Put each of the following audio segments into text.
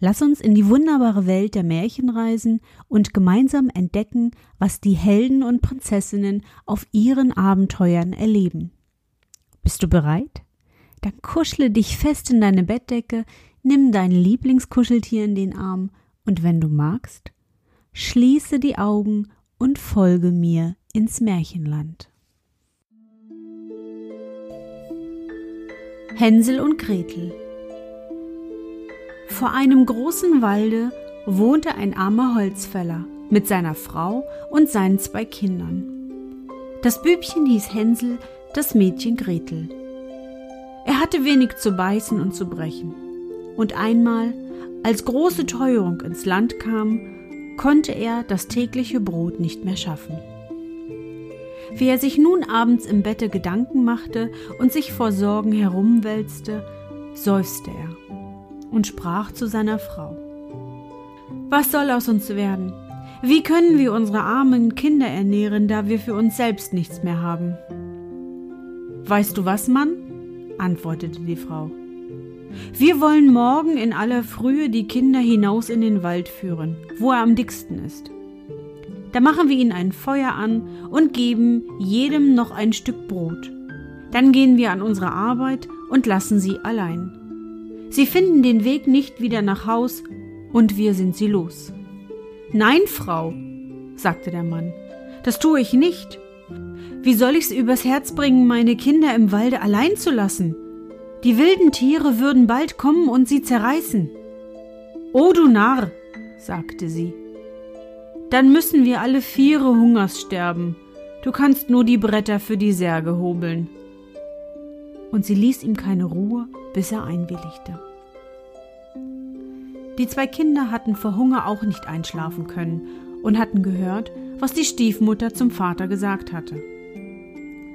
Lass uns in die wunderbare Welt der Märchen reisen und gemeinsam entdecken, was die Helden und Prinzessinnen auf ihren Abenteuern erleben. Bist du bereit? Dann kuschle dich fest in deine Bettdecke, nimm dein Lieblingskuscheltier in den Arm und wenn du magst, schließe die Augen und folge mir ins Märchenland. Hänsel und Gretel vor einem großen Walde wohnte ein armer Holzfäller mit seiner Frau und seinen zwei Kindern. Das Bübchen hieß Hänsel, das Mädchen Gretel. Er hatte wenig zu beißen und zu brechen. Und einmal, als große Teuerung ins Land kam, konnte er das tägliche Brot nicht mehr schaffen. Wie er sich nun abends im Bette Gedanken machte und sich vor Sorgen herumwälzte, seufzte er und sprach zu seiner Frau. Was soll aus uns werden? Wie können wir unsere armen Kinder ernähren, da wir für uns selbst nichts mehr haben? Weißt du was, Mann? antwortete die Frau. Wir wollen morgen in aller Frühe die Kinder hinaus in den Wald führen, wo er am dicksten ist. Da machen wir ihnen ein Feuer an und geben jedem noch ein Stück Brot. Dann gehen wir an unsere Arbeit und lassen sie allein. Sie finden den Weg nicht wieder nach Haus und wir sind sie los. Nein, Frau, sagte der Mann, das tue ich nicht. Wie soll ich's übers Herz bringen, meine Kinder im Walde allein zu lassen? Die wilden Tiere würden bald kommen und sie zerreißen. O du Narr, sagte sie, dann müssen wir alle Viere Hungers sterben. Du kannst nur die Bretter für die Särge hobeln und sie ließ ihm keine Ruhe, bis er einwilligte. Die zwei Kinder hatten vor Hunger auch nicht einschlafen können und hatten gehört, was die Stiefmutter zum Vater gesagt hatte.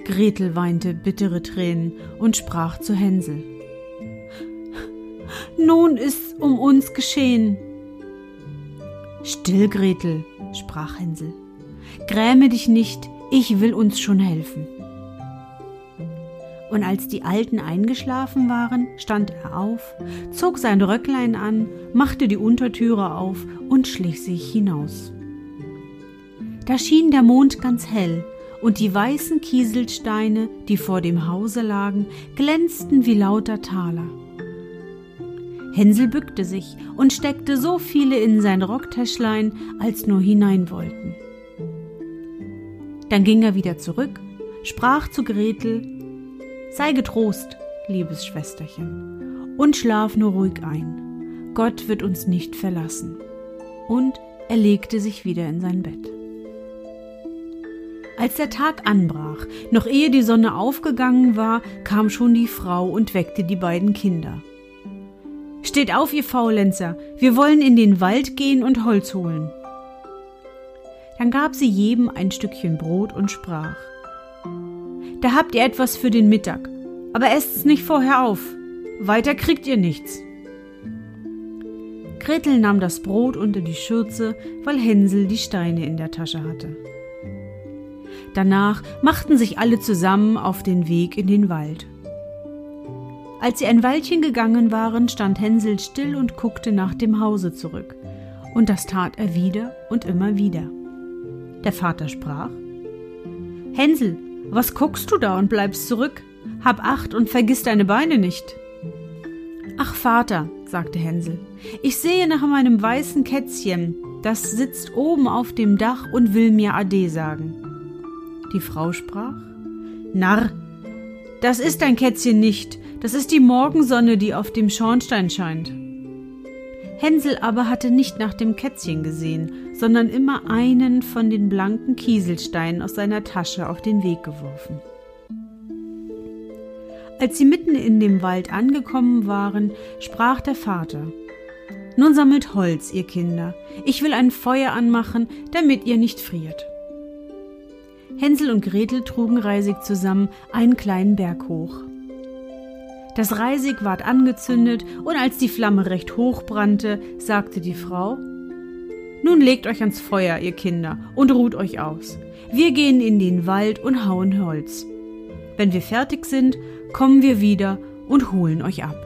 Gretel weinte bittere Tränen und sprach zu Hänsel. Nun ist's um uns geschehen. Still, Gretel, sprach Hänsel. Gräme dich nicht, ich will uns schon helfen und als die Alten eingeschlafen waren, stand er auf, zog sein Röcklein an, machte die Untertüre auf und schlich sich hinaus. Da schien der Mond ganz hell, und die weißen Kieselsteine, die vor dem Hause lagen, glänzten wie lauter Taler. Hänsel bückte sich und steckte so viele in sein Rocktäschlein, als nur hinein wollten. Dann ging er wieder zurück, sprach zu Gretel Sei getrost, liebes Schwesterchen, und schlaf nur ruhig ein. Gott wird uns nicht verlassen. Und er legte sich wieder in sein Bett. Als der Tag anbrach, noch ehe die Sonne aufgegangen war, kam schon die Frau und weckte die beiden Kinder. Steht auf, ihr Faulenzer, wir wollen in den Wald gehen und Holz holen. Dann gab sie jedem ein Stückchen Brot und sprach da habt ihr etwas für den Mittag. Aber esst es nicht vorher auf. Weiter kriegt ihr nichts. Gretel nahm das Brot unter die Schürze, weil Hänsel die Steine in der Tasche hatte. Danach machten sich alle zusammen auf den Weg in den Wald. Als sie ein Weilchen gegangen waren, stand Hänsel still und guckte nach dem Hause zurück. Und das tat er wieder und immer wieder. Der Vater sprach Hänsel, was guckst du da und bleibst zurück? Hab acht und vergiss deine Beine nicht. Ach Vater, sagte Hänsel, ich sehe nach meinem weißen Kätzchen, das sitzt oben auf dem Dach und will mir Ade sagen. Die Frau sprach Narr, das ist dein Kätzchen nicht, das ist die Morgensonne, die auf dem Schornstein scheint. Hänsel aber hatte nicht nach dem Kätzchen gesehen, sondern immer einen von den blanken Kieselsteinen aus seiner Tasche auf den Weg geworfen. Als sie mitten in dem Wald angekommen waren, sprach der Vater Nun sammelt Holz, ihr Kinder. Ich will ein Feuer anmachen, damit ihr nicht friert. Hänsel und Gretel trugen Reisig zusammen einen kleinen Berg hoch. Das Reisig ward angezündet, und als die Flamme recht hoch brannte, sagte die Frau Nun legt euch ans Feuer, ihr Kinder, und ruht euch aus. Wir gehen in den Wald und hauen Holz. Wenn wir fertig sind, kommen wir wieder und holen euch ab.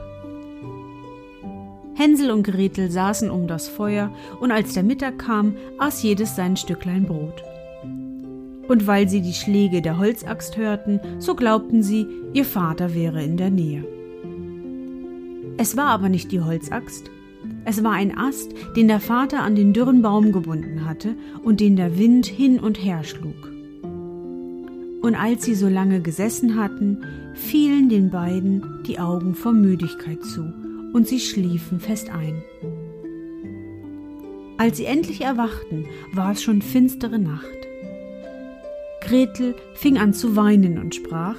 Hänsel und Gretel saßen um das Feuer, und als der Mittag kam, aß jedes sein Stücklein Brot. Und weil sie die Schläge der Holzaxt hörten, so glaubten sie, ihr Vater wäre in der Nähe. Es war aber nicht die Holzaxt, es war ein Ast, den der Vater an den dürren Baum gebunden hatte und den der Wind hin und her schlug. Und als sie so lange gesessen hatten, fielen den beiden die Augen vor Müdigkeit zu, und sie schliefen fest ein. Als sie endlich erwachten, war es schon finstere Nacht. Gretel fing an zu weinen und sprach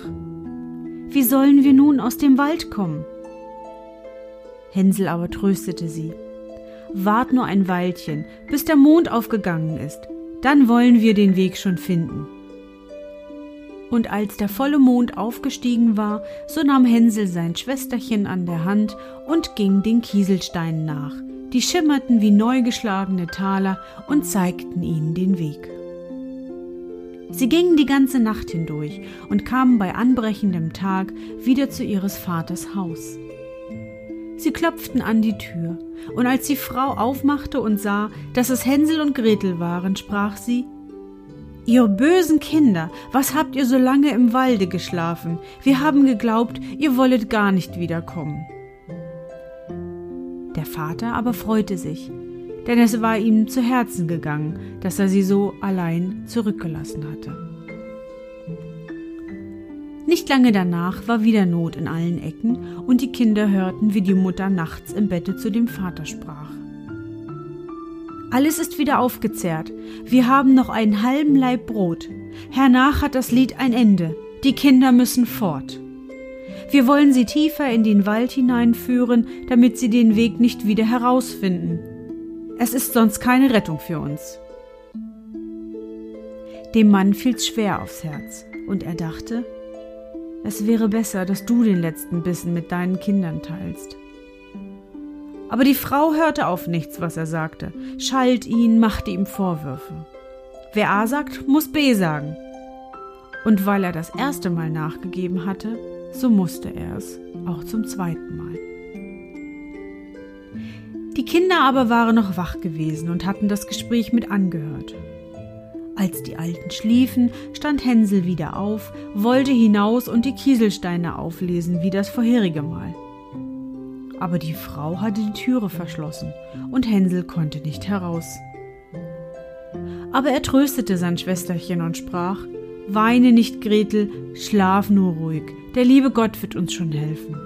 Wie sollen wir nun aus dem Wald kommen? Hänsel aber tröstete sie Wart nur ein Weilchen, bis der Mond aufgegangen ist, dann wollen wir den Weg schon finden. Und als der volle Mond aufgestiegen war, so nahm Hänsel sein Schwesterchen an der Hand und ging den Kieselsteinen nach. Die schimmerten wie neu geschlagene Taler und zeigten ihnen den Weg. Sie gingen die ganze Nacht hindurch und kamen bei anbrechendem Tag wieder zu ihres Vaters Haus. Sie klopften an die Tür, und als die Frau aufmachte und sah, dass es Hänsel und Gretel waren, sprach sie Ihr bösen Kinder, was habt ihr so lange im Walde geschlafen? Wir haben geglaubt, ihr wollet gar nicht wiederkommen. Der Vater aber freute sich, denn es war ihm zu Herzen gegangen, dass er sie so allein zurückgelassen hatte. Nicht lange danach war wieder Not in allen Ecken, und die Kinder hörten, wie die Mutter nachts im Bette zu dem Vater sprach. Alles ist wieder aufgezehrt. Wir haben noch einen halben Laib Brot. Hernach hat das Lied ein Ende. Die Kinder müssen fort. Wir wollen sie tiefer in den Wald hineinführen, damit sie den Weg nicht wieder herausfinden. Es ist sonst keine Rettung für uns. Dem Mann fiel's schwer aufs Herz, und er dachte, es wäre besser, dass du den letzten Bissen mit deinen Kindern teilst. Aber die Frau hörte auf nichts, was er sagte, schalt ihn, machte ihm Vorwürfe. Wer A sagt, muss B sagen. Und weil er das erste Mal nachgegeben hatte, so musste er es auch zum zweiten Mal. Die Kinder aber waren noch wach gewesen und hatten das Gespräch mit angehört. Als die Alten schliefen, stand Hänsel wieder auf, wollte hinaus und die Kieselsteine auflesen wie das vorherige Mal aber die Frau hatte die Türe verschlossen und Hänsel konnte nicht heraus. Aber er tröstete sein Schwesterchen und sprach Weine nicht, Gretel, schlaf nur ruhig, der liebe Gott wird uns schon helfen.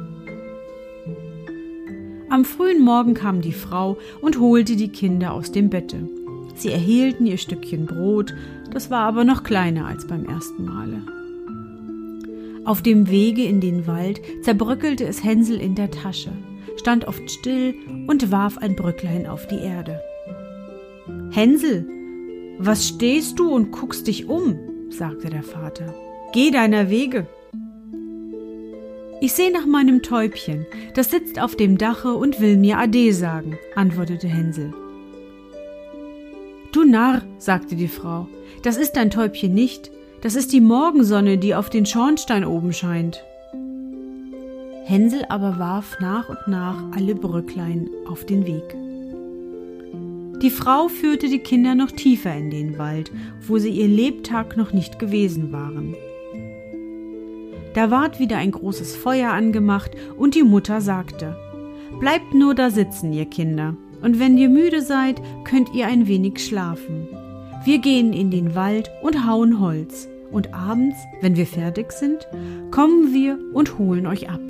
Am frühen Morgen kam die Frau und holte die Kinder aus dem Bette. Sie erhielten ihr Stückchen Brot, das war aber noch kleiner als beim ersten Male. Auf dem Wege in den Wald zerbröckelte es Hänsel in der Tasche stand oft still und warf ein Brücklein auf die Erde. Hänsel, was stehst du und guckst dich um? sagte der Vater. Geh deiner Wege. Ich seh nach meinem Täubchen, das sitzt auf dem Dache und will mir Ade sagen, antwortete Hänsel. Du Narr, sagte die Frau, das ist dein Täubchen nicht, das ist die Morgensonne, die auf den Schornstein oben scheint. Hänsel aber warf nach und nach alle Brücklein auf den Weg. Die Frau führte die Kinder noch tiefer in den Wald, wo sie ihr Lebtag noch nicht gewesen waren. Da ward wieder ein großes Feuer angemacht, und die Mutter sagte Bleibt nur da sitzen, ihr Kinder, und wenn ihr müde seid, könnt ihr ein wenig schlafen. Wir gehen in den Wald und hauen Holz, und abends, wenn wir fertig sind, kommen wir und holen euch ab.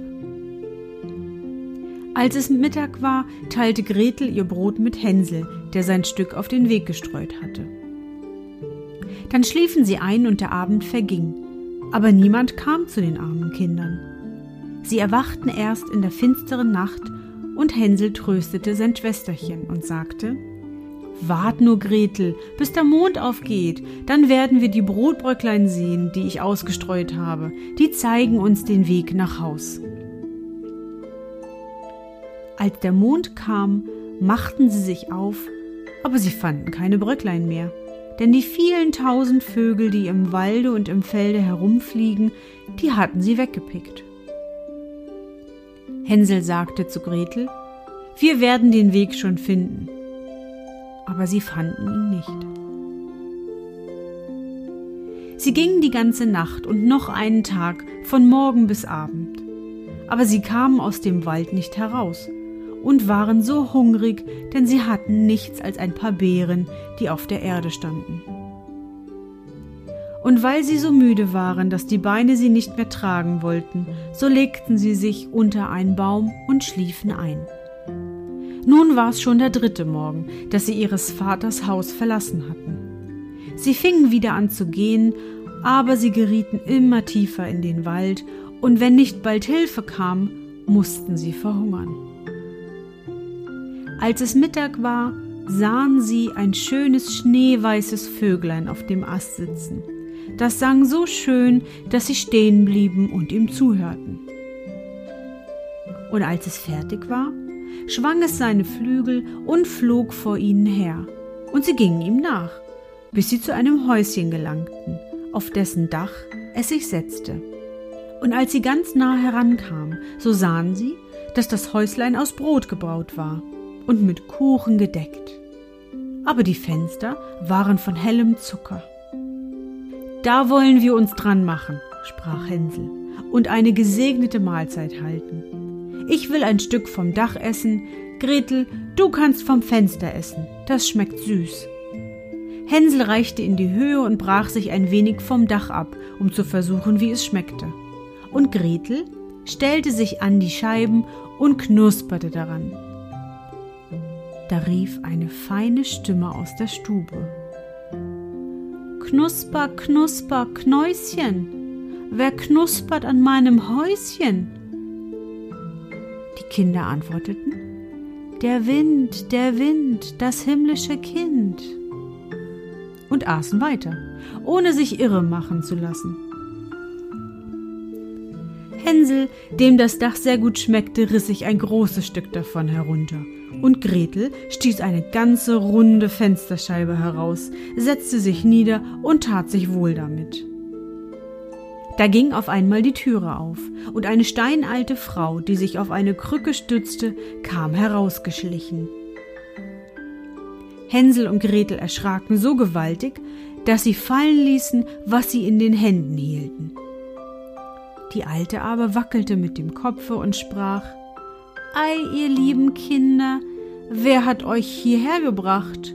Als es Mittag war, teilte Gretel ihr Brot mit Hänsel, der sein Stück auf den Weg gestreut hatte. Dann schliefen sie ein und der Abend verging, aber niemand kam zu den armen Kindern. Sie erwachten erst in der finsteren Nacht und Hänsel tröstete sein Schwesterchen und sagte Wart nur, Gretel, bis der Mond aufgeht, dann werden wir die Brotbröcklein sehen, die ich ausgestreut habe, die zeigen uns den Weg nach Haus. Als der Mond kam, machten sie sich auf, aber sie fanden keine Bröcklein mehr, denn die vielen tausend Vögel, die im Walde und im Felde herumfliegen, die hatten sie weggepickt. Hänsel sagte zu Gretel, wir werden den Weg schon finden aber sie fanden ihn nicht. Sie gingen die ganze Nacht und noch einen Tag von Morgen bis Abend, aber sie kamen aus dem Wald nicht heraus und waren so hungrig, denn sie hatten nichts als ein paar Beeren, die auf der Erde standen. Und weil sie so müde waren, dass die Beine sie nicht mehr tragen wollten, so legten sie sich unter einen Baum und schliefen ein. Nun war es schon der dritte Morgen, dass sie ihres Vaters Haus verlassen hatten. Sie fingen wieder an zu gehen, aber sie gerieten immer tiefer in den Wald, und wenn nicht bald Hilfe kam, mussten sie verhungern. Als es Mittag war, sahen sie ein schönes schneeweißes Vöglein auf dem Ast sitzen. Das sang so schön, dass sie stehen blieben und ihm zuhörten. Und als es fertig war, schwang es seine Flügel und flog vor ihnen her, und sie gingen ihm nach, bis sie zu einem Häuschen gelangten, auf dessen Dach es sich setzte. Und als sie ganz nah herankamen, so sahen sie, dass das Häuslein aus Brot gebaut war und mit Kuchen gedeckt. Aber die Fenster waren von hellem Zucker. Da wollen wir uns dran machen, sprach Hänsel, und eine gesegnete Mahlzeit halten. Ich will ein Stück vom Dach essen. Gretel, du kannst vom Fenster essen. Das schmeckt süß. Hänsel reichte in die Höhe und brach sich ein wenig vom Dach ab, um zu versuchen, wie es schmeckte. Und Gretel stellte sich an die Scheiben und knusperte daran. Da rief eine feine Stimme aus der Stube. Knusper, knusper, Knäuschen, wer knuspert an meinem Häuschen? Die Kinder antworteten, Der Wind, der Wind, das himmlische Kind. Und aßen weiter, ohne sich irre machen zu lassen. Hänsel, dem das Dach sehr gut schmeckte, riss sich ein großes Stück davon herunter. Und Gretel stieß eine ganze runde Fensterscheibe heraus, setzte sich nieder und tat sich wohl damit. Da ging auf einmal die Türe auf, und eine steinalte Frau, die sich auf eine Krücke stützte, kam herausgeschlichen. Hänsel und Gretel erschraken so gewaltig, dass sie fallen ließen, was sie in den Händen hielten. Die Alte aber wackelte mit dem Kopfe und sprach Ei, ihr lieben Kinder, wer hat euch hierher gebracht?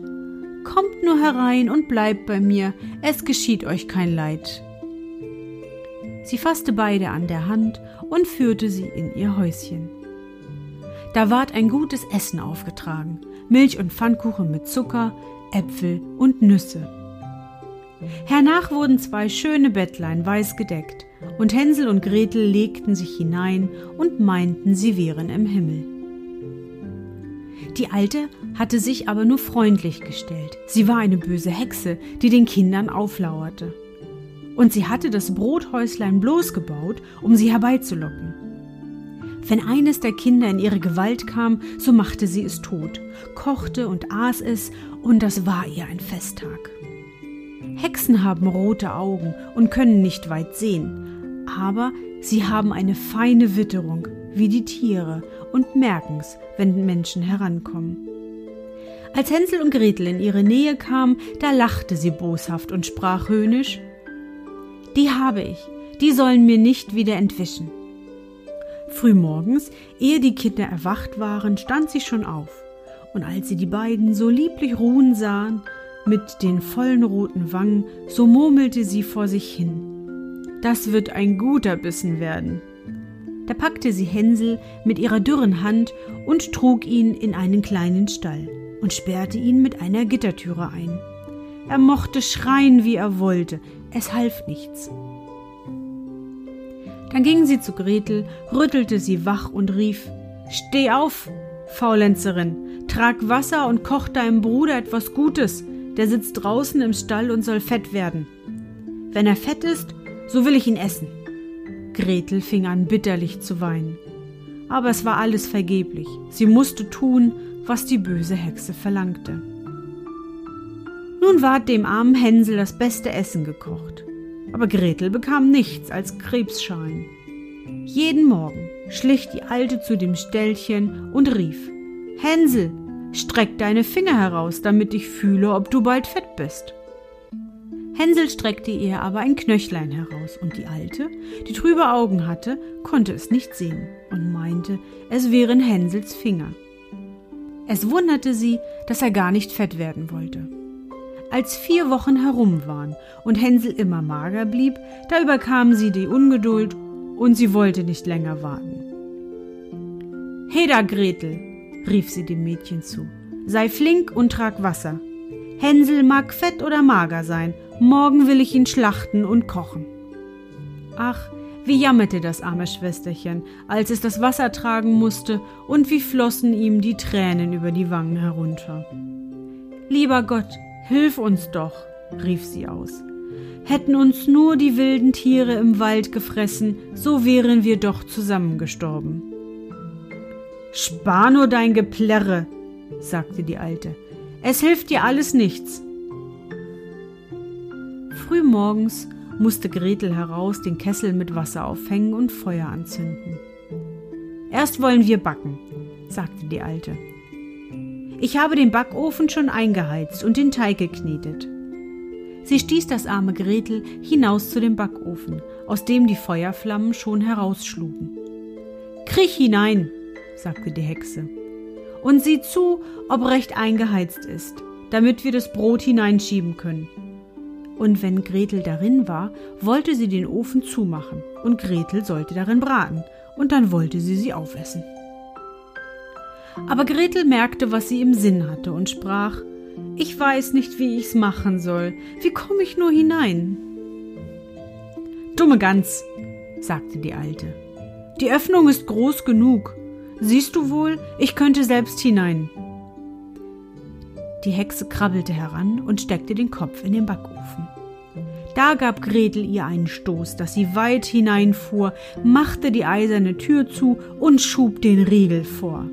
Kommt nur herein und bleibt bei mir, es geschieht euch kein Leid. Sie fasste beide an der Hand und führte sie in ihr Häuschen. Da ward ein gutes Essen aufgetragen, Milch und Pfannkuchen mit Zucker, Äpfel und Nüsse. Hernach wurden zwei schöne Bettlein weiß gedeckt, und Hänsel und Gretel legten sich hinein und meinten, sie wären im Himmel. Die Alte hatte sich aber nur freundlich gestellt. Sie war eine böse Hexe, die den Kindern auflauerte und sie hatte das Brothäuslein bloß gebaut, um sie herbeizulocken. Wenn eines der Kinder in ihre Gewalt kam, so machte sie es tot, kochte und aß es, und das war ihr ein Festtag. Hexen haben rote Augen und können nicht weit sehen, aber sie haben eine feine Witterung, wie die Tiere, und merken's, wenn Menschen herankommen. Als Hänsel und Gretel in ihre Nähe kamen, da lachte sie boshaft und sprach höhnisch die habe ich, die sollen mir nicht wieder entwischen. Frühmorgens, ehe die Kinder erwacht waren, stand sie schon auf, und als sie die beiden so lieblich ruhen sahen, mit den vollen roten Wangen, so murmelte sie vor sich hin. Das wird ein guter Bissen werden. Da packte sie Hänsel mit ihrer dürren Hand und trug ihn in einen kleinen Stall und sperrte ihn mit einer Gittertüre ein. Er mochte schreien, wie er wollte, es half nichts. Dann ging sie zu Gretel, rüttelte sie wach und rief Steh auf, Faulenzerin, trag Wasser und koch deinem Bruder etwas Gutes, der sitzt draußen im Stall und soll fett werden. Wenn er fett ist, so will ich ihn essen. Gretel fing an bitterlich zu weinen. Aber es war alles vergeblich. Sie musste tun, was die böse Hexe verlangte. Nun ward dem armen Hänsel das beste Essen gekocht. Aber Gretel bekam nichts als Krebsschalen. Jeden Morgen schlich die Alte zu dem Ställchen und rief Hänsel, streck deine Finger heraus, damit ich fühle, ob du bald fett bist. Hänsel streckte ihr aber ein Knöchlein heraus, und die Alte, die trübe Augen hatte, konnte es nicht sehen und meinte, es wären Hänsels Finger. Es wunderte sie, dass er gar nicht fett werden wollte. Als vier Wochen herum waren und Hänsel immer mager blieb, da überkam sie die Ungeduld und sie wollte nicht länger warten. Heda Gretel, rief sie dem Mädchen zu, sei flink und trag Wasser. Hänsel mag fett oder mager sein, morgen will ich ihn schlachten und kochen. Ach, wie jammerte das arme Schwesterchen, als es das Wasser tragen musste, und wie flossen ihm die Tränen über die Wangen herunter. Lieber Gott, hilf uns doch, rief sie aus. Hätten uns nur die wilden Tiere im Wald gefressen, so wären wir doch zusammengestorben. Spar nur dein Geplärre, sagte die Alte. Es hilft dir alles nichts. Früh morgens musste Gretel heraus den Kessel mit Wasser aufhängen und Feuer anzünden. Erst wollen wir backen, sagte die Alte. Ich habe den Backofen schon eingeheizt und den Teig geknetet. Sie stieß das arme Gretel hinaus zu dem Backofen, aus dem die Feuerflammen schon herausschlugen. Kriech hinein, sagte die Hexe, und sieh zu, ob recht eingeheizt ist, damit wir das Brot hineinschieben können. Und wenn Gretel darin war, wollte sie den Ofen zumachen, und Gretel sollte darin braten, und dann wollte sie sie aufessen. Aber Gretel merkte, was sie im Sinn hatte, und sprach Ich weiß nicht, wie ich's machen soll. Wie komme ich nur hinein? Dumme Gans, sagte die Alte. Die Öffnung ist groß genug. Siehst du wohl, ich könnte selbst hinein. Die Hexe krabbelte heran und steckte den Kopf in den Backofen. Da gab Gretel ihr einen Stoß, dass sie weit hineinfuhr, machte die eiserne Tür zu und schub den Riegel vor.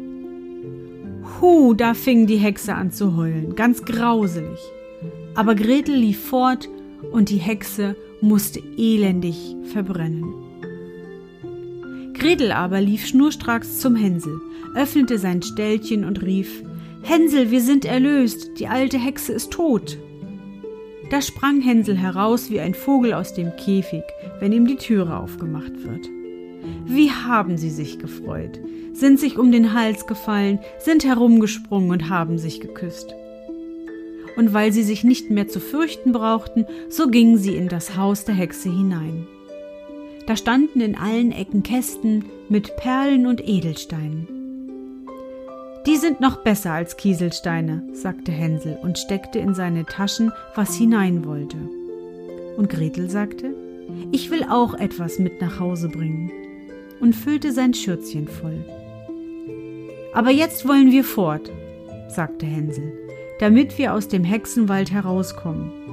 Hu, da fing die Hexe an zu heulen, ganz grauselig. Aber Gretel lief fort und die Hexe musste elendig verbrennen. Gretel aber lief schnurstracks zum Hänsel, öffnete sein Ställchen und rief Hänsel, wir sind erlöst, die alte Hexe ist tot. Da sprang Hänsel heraus wie ein Vogel aus dem Käfig, wenn ihm die Türe aufgemacht wird. Wie haben sie sich gefreut, sind sich um den Hals gefallen, sind herumgesprungen und haben sich geküsst. Und weil sie sich nicht mehr zu fürchten brauchten, so gingen sie in das Haus der Hexe hinein. Da standen in allen Ecken Kästen mit Perlen und Edelsteinen. Die sind noch besser als Kieselsteine, sagte Hänsel und steckte in seine Taschen, was hinein wollte. Und Gretel sagte, ich will auch etwas mit nach Hause bringen und füllte sein Schürzchen voll. Aber jetzt wollen wir fort, sagte Hänsel, damit wir aus dem Hexenwald herauskommen.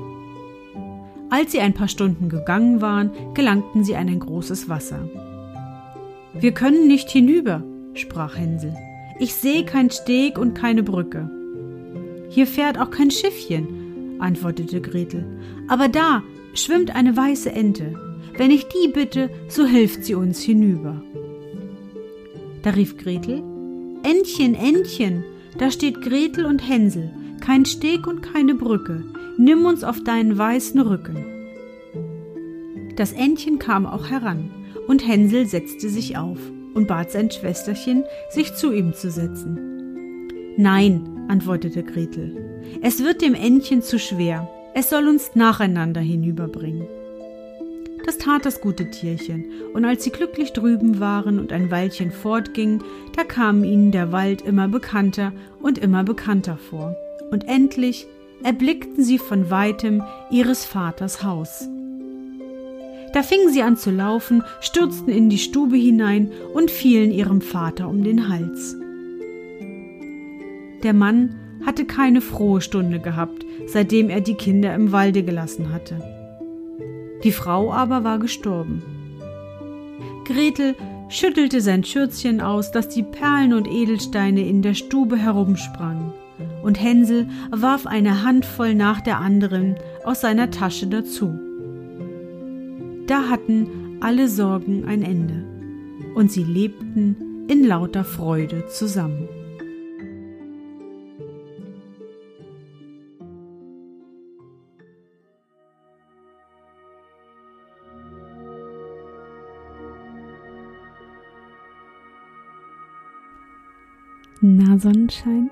Als sie ein paar Stunden gegangen waren, gelangten sie an ein großes Wasser. Wir können nicht hinüber, sprach Hänsel. Ich sehe kein Steg und keine Brücke. Hier fährt auch kein Schiffchen, antwortete Gretel. Aber da schwimmt eine weiße Ente. Wenn ich die bitte, so hilft sie uns hinüber. Da rief Gretel, Entchen, Entchen, da steht Gretel und Hänsel, kein Steg und keine Brücke nimm uns auf deinen weißen Rücken. Das Entchen kam auch heran, und Hänsel setzte sich auf und bat sein Schwesterchen, sich zu ihm zu setzen. Nein, antwortete Gretel, es wird dem Entchen zu schwer, es soll uns nacheinander hinüberbringen. Das tat das gute Tierchen, und als sie glücklich drüben waren und ein Weilchen fortgingen, da kam ihnen der Wald immer bekannter und immer bekannter vor, und endlich erblickten sie von weitem ihres Vaters Haus. Da fingen sie an zu laufen, stürzten in die Stube hinein und fielen ihrem Vater um den Hals. Der Mann hatte keine frohe Stunde gehabt, seitdem er die Kinder im Walde gelassen hatte. Die Frau aber war gestorben. Gretel schüttelte sein Schürzchen aus, dass die Perlen und Edelsteine in der Stube herumsprangen, und Hänsel warf eine Handvoll nach der anderen aus seiner Tasche dazu. Da hatten alle Sorgen ein Ende, und sie lebten in lauter Freude zusammen. Na, Sonnenschein,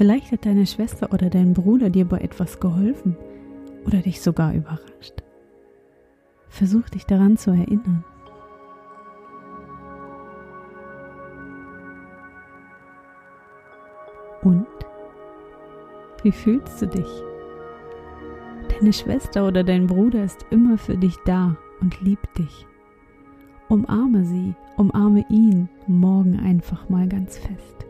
Vielleicht hat deine Schwester oder dein Bruder dir bei etwas geholfen oder dich sogar überrascht. Versuch dich daran zu erinnern. Und? Wie fühlst du dich? Deine Schwester oder dein Bruder ist immer für dich da und liebt dich. Umarme sie, umarme ihn morgen einfach mal ganz fest.